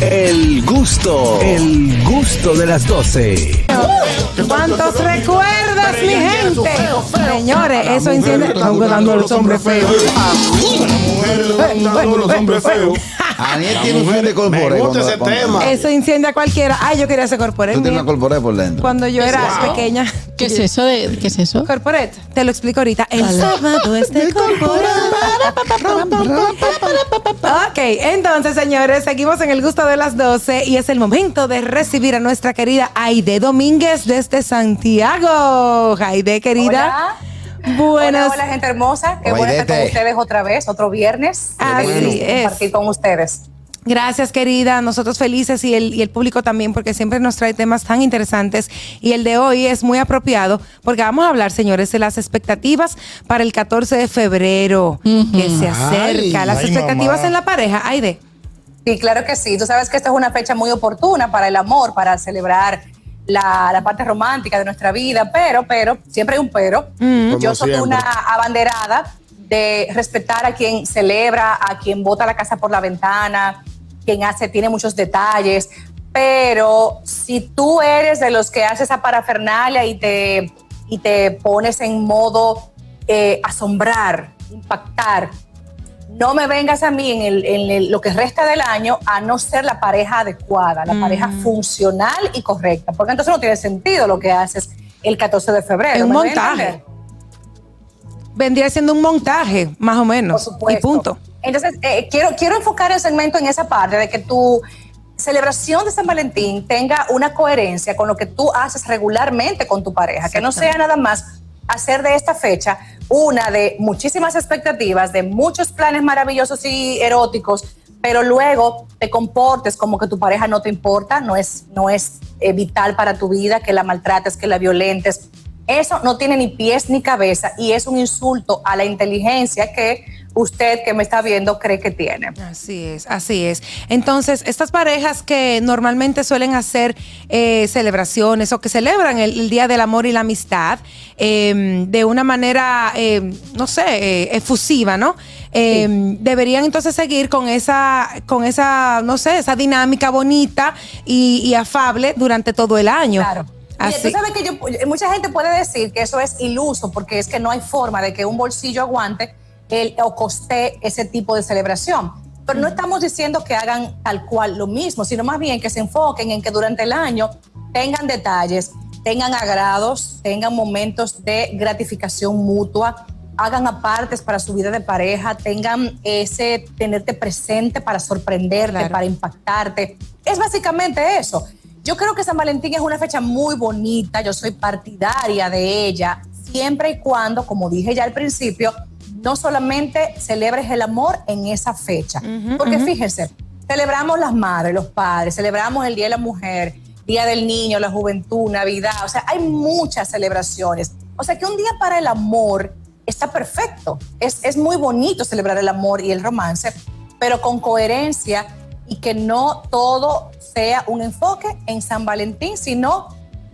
El gusto, el gusto de las 12. ¿Cuántos recuerdas, mi gente? Señores, eso enciende. Están dando los hombres feos. Los hombres feos. Aniel tiene un fin de corporé. Me gusta cuando- ese tema. Eso incendia a cualquiera. Ay, yo quería ser corporate. Tú tienes una corporé por dentro. Cuando yo era Wow. pequeña. ¿Qué es eso de qué es eso? Corporate, te lo explico ahorita. El sábado es de corporate. Ok, entonces, señores, seguimos en el gusto de las 12 y es el momento de recibir a nuestra querida Aide Domínguez desde Santiago. Aide, querida. Hola. Buenas. Hola, hola, gente hermosa. Qué bueno estar con ustedes otra vez, otro viernes. Así es. Compartir con ustedes. Gracias, querida. Nosotros felices y el, y el público también, porque siempre nos trae temas tan interesantes. Y el de hoy es muy apropiado, porque vamos a hablar, señores, de las expectativas para el 14 de febrero, que se acerca. Ay, las ay, expectativas mamá. en la pareja, Aide. Sí, claro que sí. Tú sabes que esta es una fecha muy oportuna para el amor, para celebrar la, la parte romántica de nuestra vida, pero, pero, siempre hay un pero. Como Yo soy siempre. una abanderada de respetar a quien celebra, a quien bota la casa por la ventana, quien hace, tiene muchos detalles, pero si tú eres de los que haces esa parafernalia y te, y te pones en modo eh, asombrar, impactar, no me vengas a mí en, el- en el- lo que resta del año a no ser la pareja adecuada, la pareja funcional y correcta, porque entonces no tiene sentido lo que haces el 14 de febrero. Es un ¿me doy a montaje. Vendría siendo un montaje, más o Por menos. supuesto. Y punto. Entonces, eh, quiero, quiero enfocar el segmento en esa parte de que tu celebración de San Valentín tenga una coherencia con lo que tú haces regularmente con tu pareja, que no sea nada más hacer de esta fecha una de muchísimas expectativas, de muchos planes maravillosos y eróticos, pero luego te comportes como que tu pareja no te importa, no es, no es eh, vital para tu vida, que la maltrates, que la violentes. Eso no tiene ni pies ni cabeza y es un insulto a la inteligencia que usted que me está viendo cree que tiene. Así es, así es. Entonces, estas parejas que normalmente suelen hacer eh, celebraciones o que celebran el, el Día del Amor y la Amistad eh, de una manera, eh, no sé, eh, efusiva, ¿no? Eh, Deberían entonces seguir con esa, con esa, no sé, esa dinámica bonita y, y afable durante todo el año. Claro. Así. tú sabes que yo- mucha gente puede decir que eso es iluso porque es que no hay forma de que un bolsillo aguante el, o coste ese tipo de celebración. Pero no estamos diciendo que hagan tal cual lo mismo, sino más bien que se enfoquen en que durante el año tengan detalles, tengan agrados, tengan momentos de gratificación mutua, hagan apartes para su vida de pareja, tengan ese tenerte presente para sorprenderte, Claro. para impactarte. Es básicamente eso. Yo creo que San Valentín es una fecha muy bonita, yo soy partidaria de ella, siempre y cuando, como dije ya al principio, no solamente celebres el amor en esa fecha. Porque fíjense, celebramos las madres, los padres, celebramos el Día de la Mujer, Día del Niño, la Juventud, Navidad, o sea, hay muchas celebraciones. O sea, que un día para el amor está perfecto. Es, es muy bonito celebrar el amor y el romance, pero con coherencia y que no todo sea un enfoque en San Valentín, sino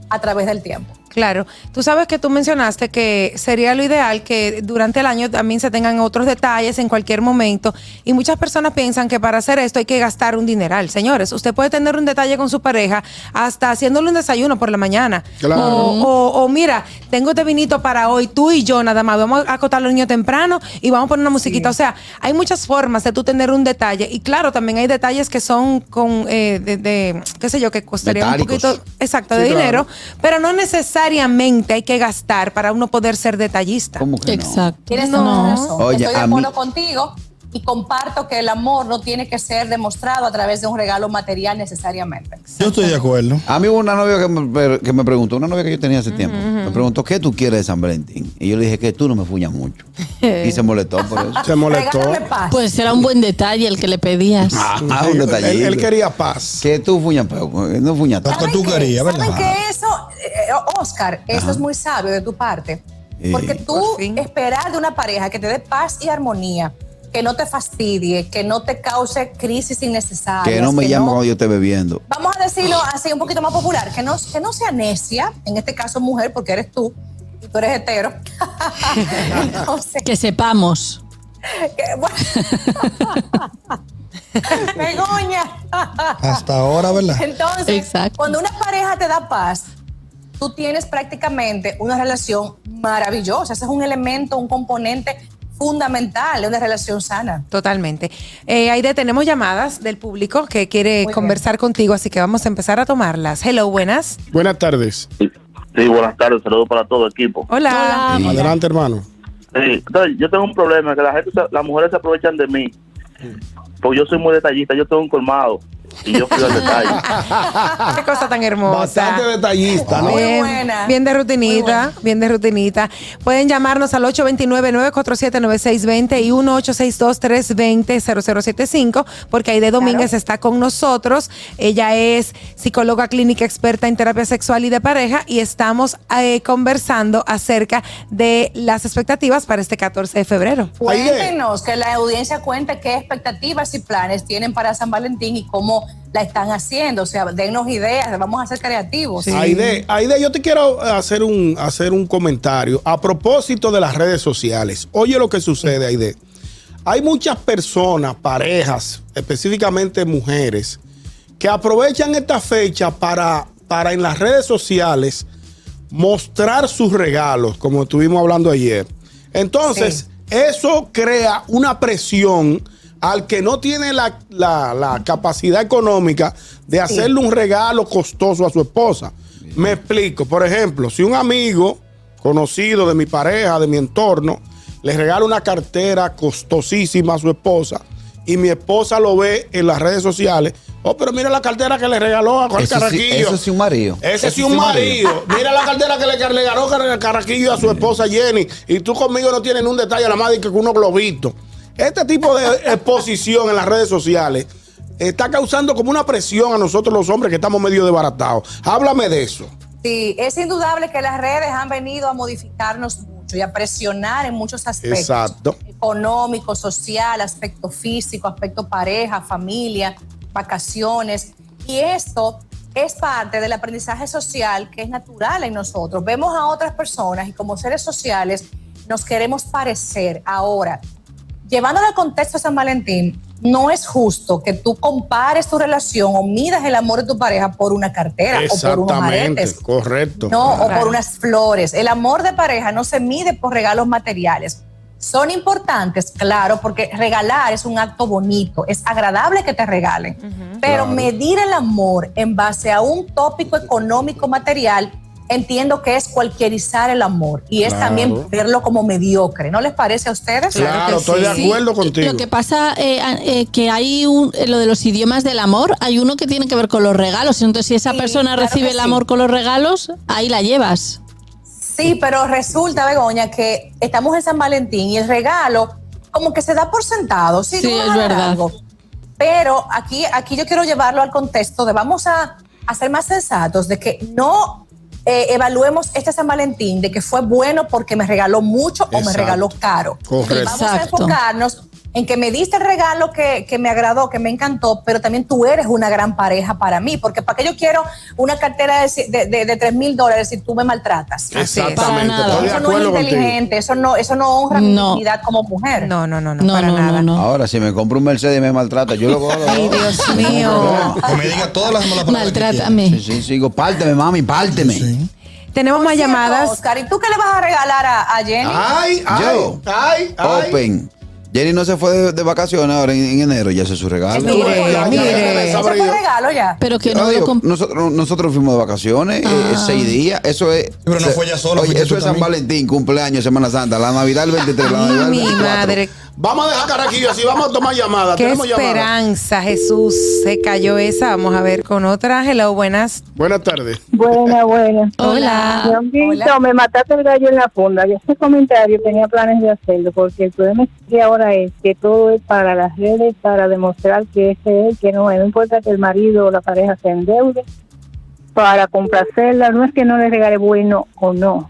a través del tiempo. Claro, tú sabes que tú mencionaste que sería lo ideal que durante el año también se tengan otros detalles en cualquier momento y muchas personas piensan que para hacer esto hay que gastar un dineral. Señores, usted puede tener un detalle con su pareja hasta haciéndole un desayuno por la mañana. Claro. O, o- o mira, tengo este vinito para hoy, tú y yo nada más, vamos a acotar los niños temprano y vamos a poner una musiquita. O sea, hay muchas formas de tú tener un detalle y claro, también hay detalles que son con, eh, de, de, qué sé yo, que costaría un poquito, exacto, Sí, de claro. dinero, pero no necesariamente hay que gastar para uno poder ser detallista. ¿Cómo que no? Exacto. Tienes No. toda la razón. Oye, Estoy de acuerdo mí- contigo y comparto que el amor no tiene que ser demostrado a través de un regalo material necesariamente. Yo estoy de acuerdo. A mí hubo una novia que me, que me preguntó, una novia que yo tenía hace tiempo, me preguntó, ¿qué tú quieres de San Valentín? Y yo le dije que tú no me fuñas mucho. y se molestó por eso. Se molestó. Pues era un buen detalle el que le pedías. Ah, un él, detallito. él quería paz. Que tú fuñas, pero no fuñas Lo tanto. que tú querías, ¿Saben ¿verdad? que eso, eh, Oscar, eso es muy sabio de tu parte? Porque Eh, tú Por esperar de una pareja que te dé paz y armonía, que no te fastidie, que no te cause crisis innecesarias. Que no me llame cuando yo esté bebiendo. Vamos a decirlo así un poquito más popular, que no, que no sea necia, en este caso mujer, porque eres tú, y tú eres hetero. Entonces, Que sepamos. que, bueno, Begoña. Hasta ahora, ¿verdad? Entonces, Exacto. cuando una pareja te da paz, tú tienes prácticamente una relación maravillosa. Ese es un elemento, un componente fundamental de una relación sana. Totalmente. Eh, Aide, tenemos llamadas del público que quiere Muy conversar contigo, así que vamos a empezar a tomarlas. Hello, buenas. Buenas tardes. Sí, buenas tardes, saludos para todo el equipo. Hola. Hola. Adelante, hermano. Sí, entonces, yo tengo un problema, que la gente, las mujeres se aprovechan de mí. Porque yo soy muy detallista, yo tengo un colmado y yo cuido el detalle. Qué cosa tan hermosa. Bastante detallista, ¿no? Muy Bien, buena. bien de rutinita, buena. bien de rutinita. Pueden llamarnos al 829-947-9620 y 1-862-320-0075, porque Aide Domínguez está con nosotros. Ella es psicóloga clínica experta en terapia sexual y de pareja y estamos eh, conversando acerca de las expectativas para este 14 de febrero. Cuéntenos, que la audiencia cuente qué expectativas y planes tienen para San Valentín y cómo la están haciendo. O sea, dennos ideas, vamos a ser creativos. Aide, Aide, yo te quiero hacer un, hacer un comentario a propósito de las redes sociales. Oye lo que sucede, Aide. Hay muchas personas, parejas, específicamente mujeres, que aprovechan esta fecha para, para en las redes sociales mostrar sus regalos, como estuvimos hablando ayer. Entonces, eso crea una presión al que no tiene la, la- la capacidad económica de hacerle un regalo costoso a su esposa. Me explico. Por ejemplo, si un amigo conocido de mi pareja, de mi entorno, le regala una cartera costosísima a su esposa y mi esposa lo ve en las redes sociales, oh, pero mira la cartera que le regaló a Juan Eso sí, Carraquillo. eso sí un marido. Ese Eso sí un marido. Mira la cartera que le regaló Car- Carraquillo a su esposa Jenny. Y tú conmigo no tienes un detalle a la madre que unos globitos. Este tipo de exposición en las redes sociales está causando como una presión a nosotros los hombres que estamos medio desbaratados. Háblame de eso. Sí, es indudable que las redes han venido a modificarnos mucho y a presionar en muchos aspectos. Exacto. Económico, social, aspecto físico, aspecto pareja, familia, vacaciones. Y esto es parte del aprendizaje social que es natural en nosotros. Vemos a otras personas y como seres sociales nos queremos parecer. Ahora, llevándolo al contexto de San Valentín, no es justo que tú compares tu relación o midas el amor de tu pareja por una cartera o por unos Exactamente, aretes. correcto. No, o por unas flores. El amor de pareja no se mide por regalos materiales. Son importantes, claro, porque regalar es un acto bonito, es agradable que te regalen, pero Claro. medir el amor en base a un tópico económico material, entiendo que es cualquierizar el amor y es Claro. también verlo como mediocre. ¿No les parece a ustedes? Claro, que estoy de sí. acuerdo contigo. Lo que pasa eh, eh, que hay un, eh, lo de los idiomas del amor, hay uno que tiene que ver con los regalos. Entonces, si esa Sí, persona claro recibe el sí. amor con los regalos, ahí la llevas. Sí, pero resulta, Begoña, que estamos en San Valentín y el regalo como que se da por sentado. Sí, Sí, es verdad. algo. Pero aquí, aquí yo quiero llevarlo al contexto de vamos a, a ser más sensatos, de que no eh, evaluemos este San Valentín, de que fue bueno porque me regaló mucho o me regaló caro. Correcto. Vamos a enfocarnos en que me diste el regalo que, que me agradó, que me encantó, pero también tú eres una gran pareja para mí, porque para qué yo quiero una cartera de, de, de, de 3 mil dólares si tú me maltratas. Así es. Exactamente, Eso no es inteligente, eso no, eso no honra mi dignidad como mujer. No, no, no, no, No, para no, nada. no, no. Ahora, si me compro un Mercedes y me maltrata, yo lo cojo. Ay, Dios mío. Que me diga todas las malas palabras. Maltrátame. Sí, sí, sí, digo, párteme, mami, párteme. Tenemos más Cierto, llamadas. Oscar, ¿y tú qué le vas a regalar a, a Jenny? Ay, ay, Yo. ay, ay. Open. Jenny no se fue de, de vacaciones ahora en, en enero, ya hace su regalo. Mire, Ya, ya, mire. ya sabré fue regalo ya. Pero que no lo digo, nosotros, nosotros fuimos de vacaciones, eh, seis días, eso es. Pero no fue Oye, fuiste eso es San también. Valentín, cumpleaños, Semana Santa, la Navidad el 23, la Navidad el Mi 24. madre. Vamos a dejar Carraquillo así, vamos a tomar llamadas. Qué Tenemos esperanza, Jesús. Se cayó esa. Vamos a ver con otra. Hello, buenas. Buenas tardes. Buena, buena. Hola. Leoncito, me mataste el gallo en la funda. Yo ese comentario tenía planes de hacerlo, porque el problema que ahora es que todo es para las redes, para demostrar que ese es, que no es. No importa que el marido o la pareja se endeude para complacerla. No es que no le regale bueno o no.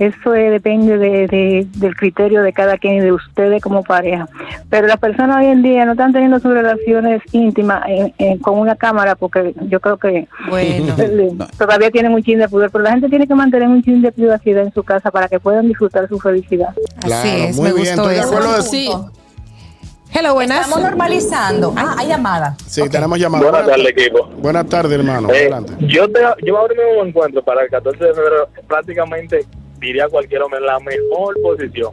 Eso eh, depende de, de- del criterio de cada quien y de ustedes como pareja. Pero las personas hoy en día no están teniendo sus relaciones íntimas en- en- con una cámara porque yo creo que Bueno. le- todavía tienen un chin de poder, pero la gente tiene que mantener un chin de privacidad en su casa para que puedan disfrutar su felicidad. Así es, muy me bien, gustó estoy de eso. Hello, buenas. Estamos normalizando. Ah, hay llamada. Sí, tenemos llamada. Buenas tardes, equipo. Buenas tardes, hermano. Eh, Adelante. yo, te, yo ahora mismo me encuentro para el 14 de febrero prácticamente, diría cualquier hombre, en la mejor posición.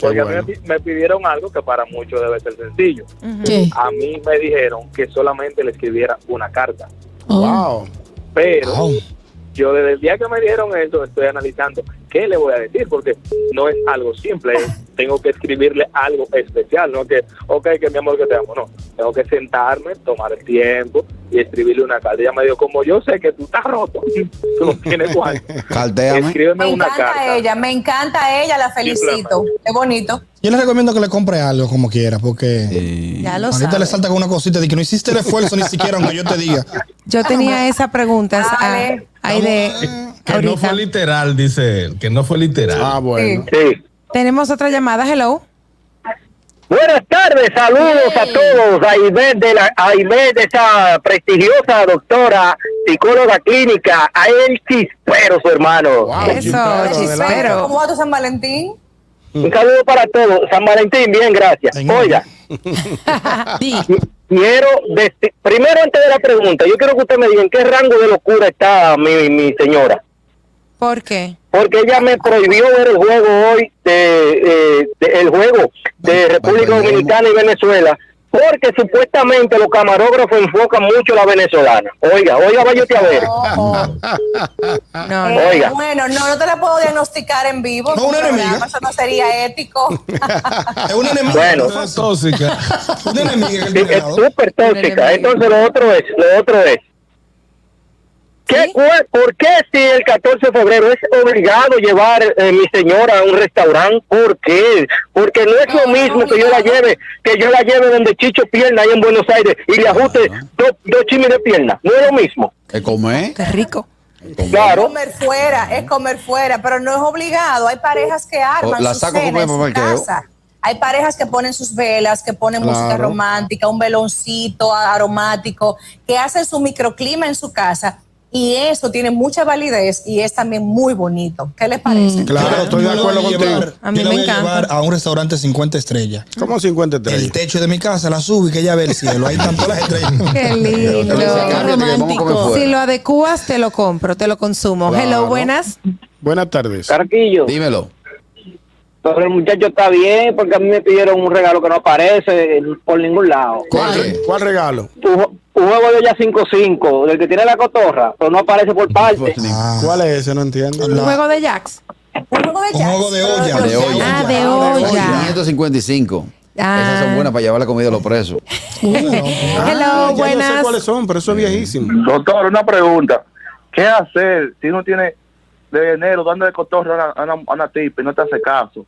Porque a mí me, me pidieron algo que para muchos debe ser sencillo. ¿Qué? A mí me dijeron que solamente le escribiera una carta. Oh. Wow. Pero yo desde el día que me dijeron eso estoy analizando qué le voy a decir, porque no es algo simple, es- tengo que escribirle algo especial, no que, ok, que mi amor que te amo, no, tengo que sentarme, tomar el tiempo y escribirle una carta. Ella me dijo, como yo sé que tú estás roto, tú no tienes Cartéame. escríbeme Me una encanta carta. ella, me encanta ella, la felicito. Qué bonito. Yo le recomiendo que le compre algo como quiera, porque Sí. Ya lo ahorita le salta con una cosita de que no hiciste el esfuerzo ni siquiera aunque yo te diga. Yo tenía esa pregunta. ah, Dale. ahí de Que no fue literal, dice él, que no fue literal. Ah, bueno. Sí. Tenemos otra llamada. Hello. Buenas tardes, saludos a todos. A Ivette de, la, a de esa prestigiosa doctora, psicóloga clínica, a el chispero, su hermano. Wow, Eso, chispero, chispero. ¿Cómo va tu San Valentín? Un saludo para todos. San Valentín, bien, gracias. Oiga, quiero, primero antes de la pregunta, yo quiero que usted me diga en qué rango de locura está mi, mi señora. ¿Por qué? Porque ella me prohibió ver el juego hoy, de, eh, de- el juego de República. Dominicana y Venezuela, porque supuestamente los camarógrafos enfocan mucho a la venezolana. Oiga, oiga, váyate a ver. No, Eh, Oiga. Bueno, no, no te la puedo diagnosticar en vivo. No, una enemiga. Eso no sería ético. Es una enemiga. Bueno. Fue tóxica. Una enemiga Sí, es súper tóxica. Entonces lo otro es, lo otro es, ¿qué, ¿por qué si el 14 de febrero es obligado llevar eh, mi señora a un restaurante? ¿Por qué? Porque no es lo No, mismo no que yo la lleve, que yo la lleve donde Chicho Pierna ahí en Buenos Aires y le ajuste dos, dos chimis de pierna. No es lo mismo. ¿Qué come? qué rico. Claro. comer fuera, es comer fuera, pero no es obligado. Hay parejas que arman O la sus saco cenas comer en su parqueo. casa. Hay parejas que ponen sus velas, que ponen música romántica, un veloncito aromático, que hacen su microclima en su casa. Y eso tiene mucha validez y es también muy bonito. ¿Qué les parece? Claro, estoy de Yo la acuerdo contigo. llevar- A mí yo me voy a encanta. llevar a un restaurante 50 estrellas. ¿Cómo 53? El techo de mi casa la sube y que ella ve el cielo. Ahí están todas las estrellas. Qué lindo. Comer romántico. Si lo adecuas, te lo compro, te lo consumo. Claro. Hello, buenas. Buenas tardes. Carquillo, Dímelo. pero el muchacho está bien porque a mí me pidieron un regalo que no aparece por ningún lado. ¿Cuál? ¿Cuál regalo? Un, un juego de ya 5-5, del que tiene la cotorra, pero no aparece por parte. Ah, ¿Cuál es ese? No entiendo. Un juego de Jacks. Un juego de Un jazz. juego de olla. De. Ah, de Ah, de olla. 555. Ah. Esas son buenas para llevar la comida a los presos. Hello, Ah, ya sé cuáles son, pero eso es viejísimo. Doctor, una pregunta. ¿Qué hacer si uno tiene de enero dándole cotorra a una, a una, a una tipa y no te hace caso?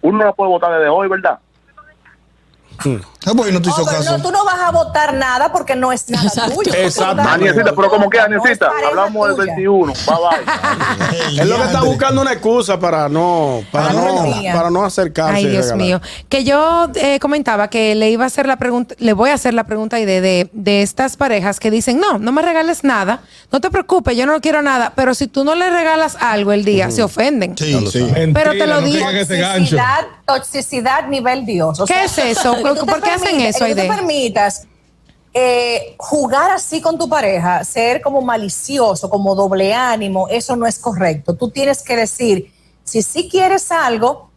Uno no la puede votar desde hoy, ¿verdad? Ah, pues no te hizo Oh, caso. no, tú no vas a votar nada porque no es nada Exacto. tuyo. Exacto. Pero como que No pareja hablamos del tuya. 21. Bye bye. Es lo que está buscando una excusa para no, para no para no acercarse. Ay, Dios mío. Que yo eh, comentaba que le iba a hacer la pregunta, le voy a hacer la pregunta y de, de, de estas parejas que dicen, no, no me regales nada, no te preocupes, yo no quiero nada, pero si tú no le regalas algo el día, se ofenden. Sí, sí. Pero te lo no digo. toxicidad nivel Dios. O ¿Qué es eso? tú ¿Por te qué hacen permitas- eso, que tú Aide? te permitas eh, jugar así con tu pareja, ser como malicioso, como doble ánimo, eso no es correcto. Tú tienes que decir, si sí quieres algo,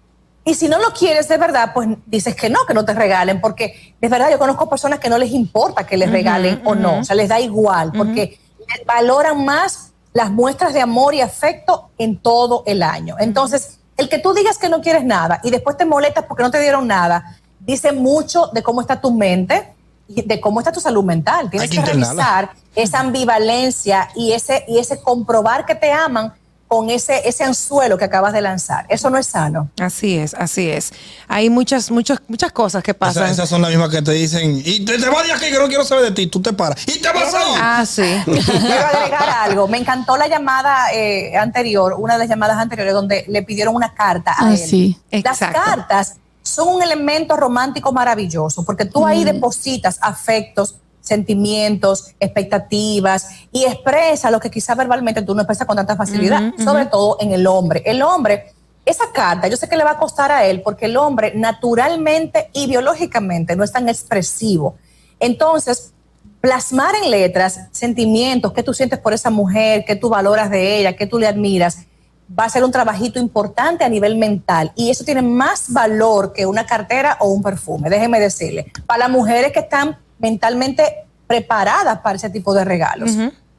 y si no lo quieres de verdad, pues dices que no, que no te regalen, porque de verdad yo conozco personas que no les importa que les regalen o no, o sea, les da igual, porque valoran más las muestras de amor y afecto en todo el año. Entonces, el que tú digas que no quieres nada y después te molestas porque no te dieron nada, dice mucho de cómo está tu mente y de cómo está tu salud mental. Tienes Hay que, que revisar esa ambivalencia y ese, y ese comprobar que te aman con ese, ese anzuelo que acabas de lanzar. Eso no es sano. Así es, así es. Hay muchas, muchas, muchas cosas que pasan. Esas, esas son las mismas que te dicen, y te, te vas de aquí que no quiero saber de ti. Tú te paras. Y te vas a ir. Ah, sí. Quiero agregar algo. Me encantó la llamada eh, anterior, una de las llamadas anteriores, donde le pidieron una carta a Ah, él. sí. Las cartas son un elemento romántico maravilloso, porque tú ahí depositas afectos, sentimientos, expectativas y expresa lo que quizá verbalmente tú no expresas con tanta facilidad, sobre todo en el hombre. El hombre esa carta yo sé que le va a costar a él porque el hombre naturalmente y biológicamente no es tan expresivo. Entonces, plasmar en letras sentimientos que tú sientes por esa mujer, que tú valoras de ella, que tú le admiras, va a ser un trabajito importante a nivel mental y eso tiene más valor que una cartera o un perfume, déjeme decirle, para las mujeres que están mentalmente preparadas para ese tipo de regalos.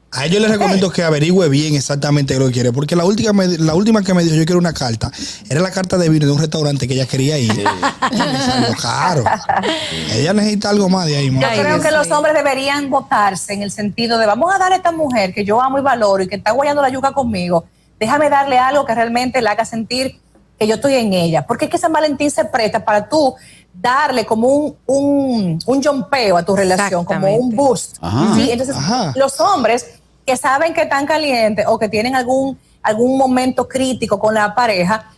A ellos les recomiendo que averigüe bien exactamente lo que quiere, porque la última, me- la última que me dijo yo quiero una carta, era la carta de vino de un restaurante que ella quería ir. Me salió caro. Ella necesita algo más de ahí, Yo creo que los hombres deberían votarse en el sentido de vamos a darle a esta mujer que yo amo y valoro y que está guayando la yuca conmigo, déjame darle algo que realmente la haga sentir que yo estoy en ella. Porque es que San Valentín se presta para tú darle como un, un, un jumpeo a tu relación, como un boost. Ajá. ¿sí? Entonces, Ajá. los hombres que saben que están calientes o que tienen algún, algún momento crítico con la pareja,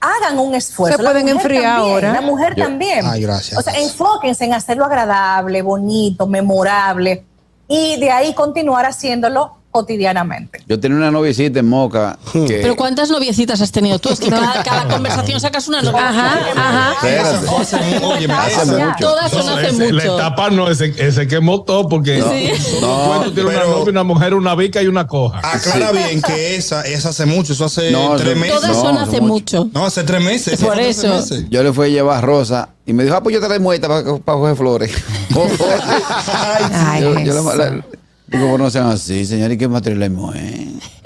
hagan un esfuerzo. Se pueden enfriar también, ahora. La mujer Yo- también. Ay, gracias. O sea, enfóquense en hacerlo agradable, bonito, memorable y de ahí continuar haciéndolo cotidianamente. Yo tenía una noviecita en Moca que... Pero ¿cuántas noviecitas has tenido tú? Es que cada, cada conversación sacas una novia. Ajá, ajá. Mucho. Todas son hace ese- La mucho. etapa no, ese, ese quemó todo porque Sí. todo cuento tiene una novia, una mujer, una vica y una coja. Aclara bien que esa, esa hace mucho, eso hace No, tres meses. Todas son hace mucho. No, hace tres meses. Por hace eso. meses. Yo le fui a llevar rosa y me dijo, ah, pues yo te la muestra para, para coger flores. Ay, yo, yo la- digo, no sean así, señor, ¿y qué material es?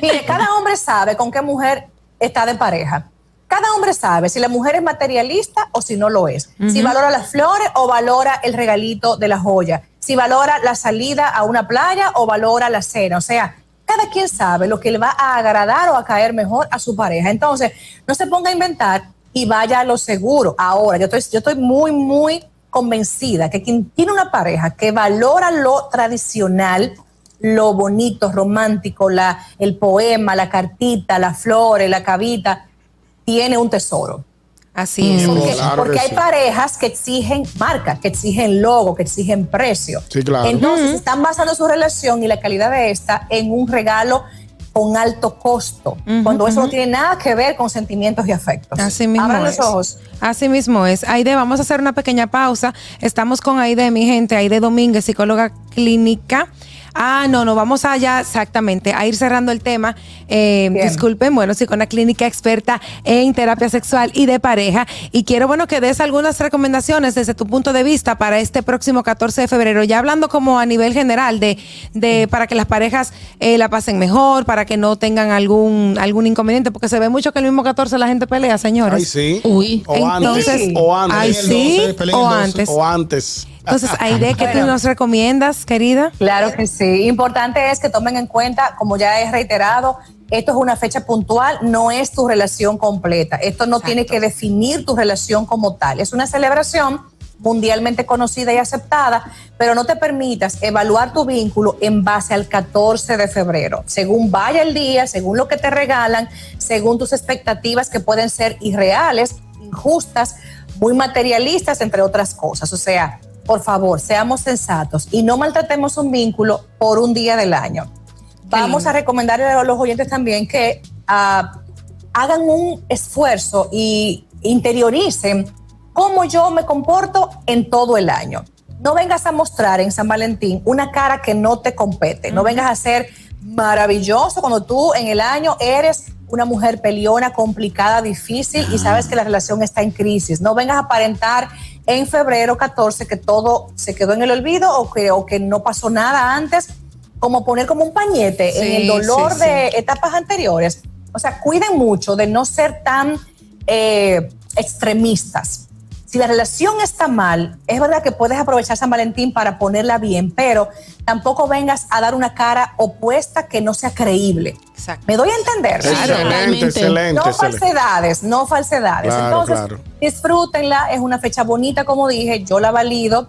Mire, cada hombre sabe con qué mujer está de pareja. Cada hombre sabe si la mujer es materialista o si no lo es. Si valora las flores o valora el regalito de la joya. Si valora la salida a una playa o valora la cena. O sea, cada quien sabe lo que le va a agradar o a caer mejor a su pareja. Entonces, no se ponga a inventar y vaya a lo seguro. Ahora, yo estoy, yo estoy muy, muy convencida que quien tiene una pareja que valora lo tradicional, lo bonito, romántico, la, el poema, la cartita, las flores, la cavita, tiene un tesoro. Así es. Porque, Claro porque que hay sí. parejas que exigen marca, que exigen logo, que exigen precio. Sí, claro. Entonces están basando su relación y la calidad de esta en un regalo con alto costo, cuando eso no tiene nada que ver con sentimientos y afectos. Así mismo Abran es. los ojos. Así mismo es. Aide, vamos a hacer una pequeña pausa. Estamos con Aide, mi gente, Aide Domínguez, psicóloga clínica. Ah, no, no, vamos allá exactamente a ir cerrando el tema. Eh, disculpen, bueno, sí, con una clínica experta en terapia sexual y de pareja. Y quiero, bueno, que des algunas recomendaciones desde tu punto de vista para este próximo 14 de febrero. Ya hablando como a nivel general de, de para que las parejas eh, la pasen mejor, para que no tengan algún, algún inconveniente, porque se ve mucho que el mismo 14 la gente pelea, señores. Ay, sí. Uy. O antes. Entonces, O antes. ay, sí, 12, peleen o el 12. antes. O antes. Entonces, Aide, ¿qué tú nos recomiendas, querida? Claro que sí. Importante es que tomen en cuenta, como ya he reiterado, esto es una fecha puntual, no es tu relación completa. Esto no tiene que definir tu relación como tal. Es una celebración mundialmente conocida y aceptada, pero no te permitas evaluar tu vínculo en base al 14 de febrero. Según vaya el día, según lo que te regalan, según tus expectativas que pueden ser irreales, injustas, muy materialistas, entre otras cosas. O sea, por favor, seamos sensatos y no maltratemos un vínculo por un día del año. Vamos a recomendarle a los oyentes también que ah, hagan un esfuerzo y interioricen cómo yo me comporto en todo el año. No vengas a mostrar en San Valentín una cara que no te compete. No vengas a ser maravilloso cuando tú en el año eres una mujer peleona, complicada, difícil y sabes que la relación está en crisis. No vengas a aparentar en febrero 14 que todo se quedó en el olvido o que, o que no pasó nada antes, como poner como un pañete en el dolor sí, de etapas anteriores. O sea, cuiden mucho de no ser tan eh, extremistas. Si la relación está mal, es verdad que puedes aprovechar San Valentín para ponerla bien, pero tampoco vengas a dar una cara opuesta que no sea creíble. Exacto. ¿Me doy a entender? Excelente, excelente. No excelente. falsedades, no falsedades. Claro, Entonces, claro. disfrútenla, es una fecha bonita, como dije, yo la valido,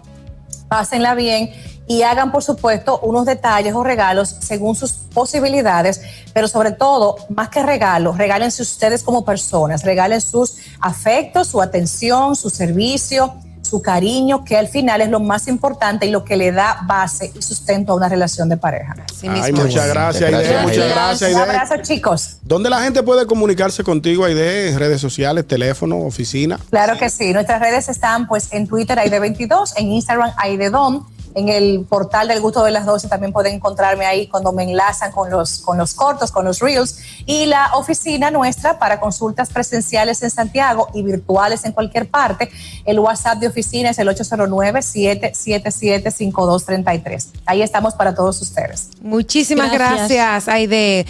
pásenla bien y hagan, por supuesto, unos detalles o regalos según sus posibilidades, pero sobre todo, más que regalos, regálense ustedes como personas, regalen sus afectos, su atención, su servicio, su cariño, que al final es lo más importante y lo que le da base y sustento a una relación de pareja. Ay, muchas gracias, Aide. Gracias, Muchas Aide. gracias, Un Aide. abrazo, chicos. ¿Dónde la gente puede comunicarse contigo, Aide? En redes sociales, teléfono, oficina. Claro que sí. Nuestras redes están pues en Twitter Aide22, en Instagram Aidedon, en el portal del gusto de las 12 también pueden encontrarme ahí cuando me enlazan con los, con los cortos, con los reels. Y la oficina nuestra para consultas presenciales en Santiago y virtuales en cualquier parte. El WhatsApp de oficina es el 809-777-5233. Ahí estamos para todos ustedes. Muchísimas Gracias. gracias, Aide,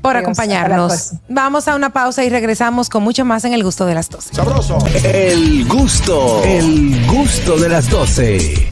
por acompañarnos. Vamos a una pausa y regresamos con mucho más en el gusto de las 12. Sabroso. El gusto, el gusto de las 12.